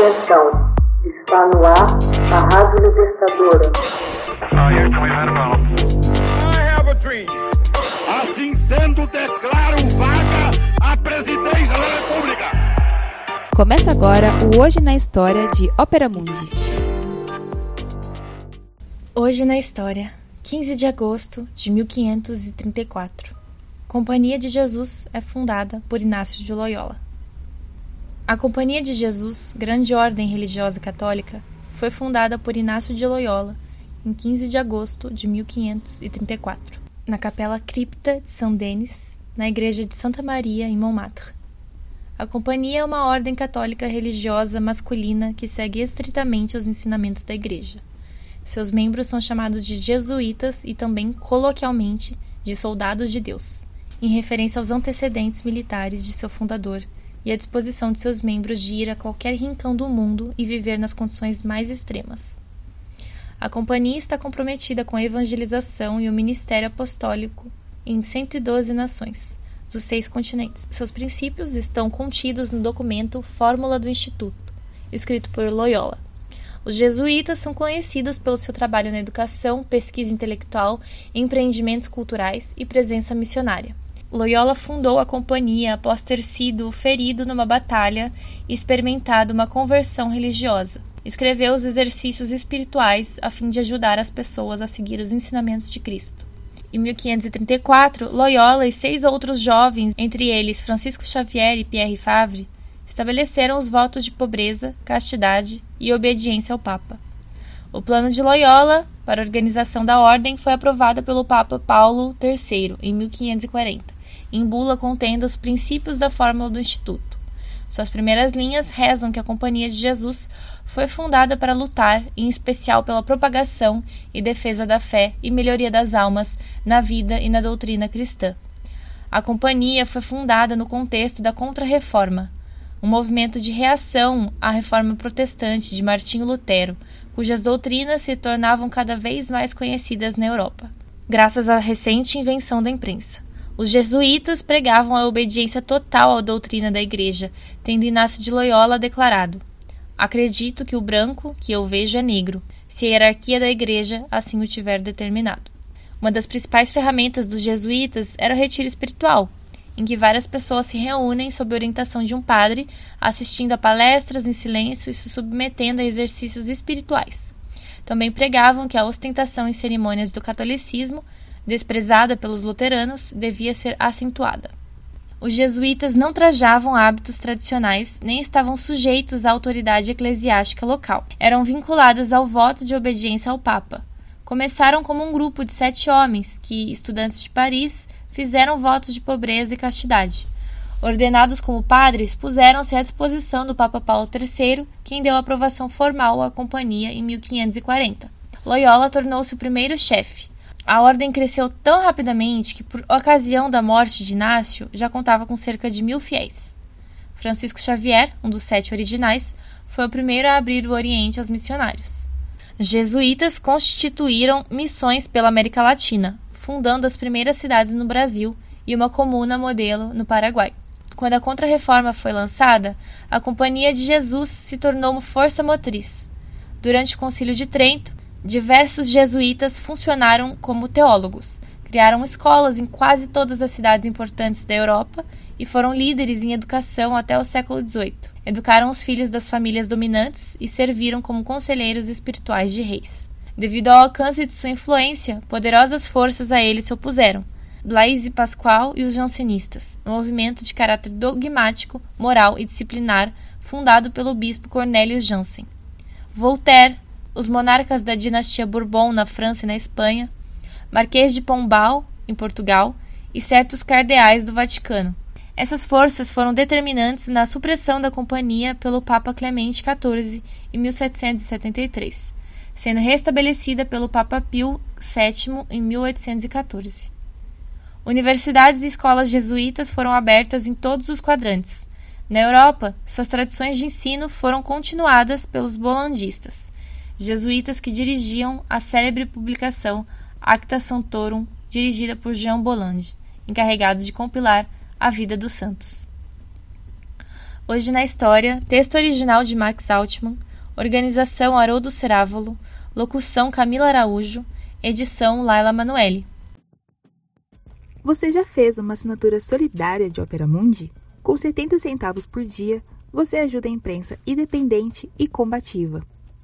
Atenção, está no ar a Rádio Libertadora. Assim sendo, declaro vaga a presidência da República. Começa agora o Hoje na História de Ópera Mundi. Hoje na História, 15 de agosto de 1534. Companhia de Jesus é fundada por Inácio de Loyola. A Companhia de Jesus, grande ordem religiosa católica, foi fundada por Inácio de Loyola em 15 de agosto de 1534, na Capela Cripta de São Denis, na Igreja de Santa Maria, em Montmartre. A Companhia é uma ordem católica religiosa masculina que segue estritamente os ensinamentos da Igreja. Seus membros são chamados de jesuítas e também, coloquialmente, de soldados de Deus, em referência aos antecedentes militares de seu fundador e à disposição de seus membros de ir a qualquer rincão do mundo e viver nas condições mais extremas. A companhia está comprometida com a evangelização e o ministério apostólico em 112 nações dos seis continentes. Seus princípios estão contidos no documento Fórmula do Instituto, escrito por Loyola. Os jesuítas são conhecidos pelo seu trabalho na educação, pesquisa intelectual, empreendimentos culturais e presença missionária. Loyola fundou a companhia após ter sido ferido numa batalha e experimentado uma conversão religiosa. Escreveu os exercícios espirituais a fim de ajudar as pessoas a seguir os ensinamentos de Cristo. Em 1534, Loyola e seis outros jovens, entre eles Francisco Xavier e Pierre Favre, estabeleceram os votos de pobreza, castidade e obediência ao Papa. O plano de Loyola para a organização da ordem foi aprovado pelo Papa Paulo III em 1540 em bula contendo os princípios da fórmula do Instituto. Suas primeiras linhas rezam que a Companhia de Jesus foi fundada para lutar, em especial pela propagação e defesa da fé e melhoria das almas na vida e na doutrina cristã. A companhia foi fundada no contexto da Contra-Reforma, um movimento de reação à reforma protestante de Martinho Lutero, cujas doutrinas se tornavam cada vez mais conhecidas na Europa, graças à recente invenção da imprensa. Os jesuítas pregavam a obediência total à doutrina da Igreja, tendo Inácio de Loyola declarado: Acredito que o branco que eu vejo é negro, se a hierarquia da Igreja assim o tiver determinado. Uma das principais ferramentas dos jesuítas era o retiro espiritual, em que várias pessoas se reúnem sob orientação de um padre, assistindo a palestras em silêncio e se submetendo a exercícios espirituais. Também pregavam que a ostentação em cerimônias do catolicismo desprezada pelos luteranos, devia ser acentuada. Os jesuítas não trajavam hábitos tradicionais nem estavam sujeitos à autoridade eclesiástica local. Eram vinculados ao voto de obediência ao Papa. Começaram como um grupo de sete homens que, estudantes de Paris, fizeram votos de pobreza e castidade. Ordenados como padres, puseram-se à disposição do Papa Paulo III, quem deu aprovação formal à companhia em 1540. Loyola tornou-se o primeiro chefe. A ordem cresceu tão rapidamente que, por ocasião da morte de Inácio, já contava com cerca de mil fiéis. Francisco Xavier, um dos sete originais, foi o primeiro a abrir o Oriente aos missionários. Jesuítas constituíram missões pela América Latina, fundando as primeiras cidades no Brasil e uma comuna modelo no Paraguai. Quando a Contra-Reforma foi lançada, a Companhia de Jesus se tornou uma força motriz. Durante o Concílio de Trento, Diversos jesuítas funcionaram como teólogos, criaram escolas em quase todas as cidades importantes da Europa e foram líderes em educação até o século XVIII. Educaram os filhos das famílias dominantes e serviram como conselheiros espirituais de reis. Devido ao alcance de sua influência, poderosas forças a ele se opuseram. Blaise Pascal e os jansenistas, um movimento de caráter dogmático, moral e disciplinar fundado pelo bispo Cornelius Jansen. Voltaire, os monarcas da dinastia Bourbon na França e na Espanha, Marquês de Pombal, em Portugal, e certos cardeais do Vaticano. Essas forças foram determinantes na supressão da companhia pelo Papa Clemente XIV em 1773, sendo restabelecida pelo Papa Pio VII em 1814. Universidades e escolas jesuítas foram abertas em todos os quadrantes. Na Europa, suas tradições de ensino foram continuadas pelos bolandistas jesuítas que dirigiam a célebre publicação Acta Santorum, dirigida por Jean Bolland, encarregado de compilar a vida dos santos. Hoje na História, texto original de Max Altman, organização Haroldo Cerávolo, locução Camila Araújo, edição Laila Manuelle. Você já fez uma assinatura solidária de Opera Mundi? Com 70 centavos por dia, você ajuda a imprensa independente e combativa.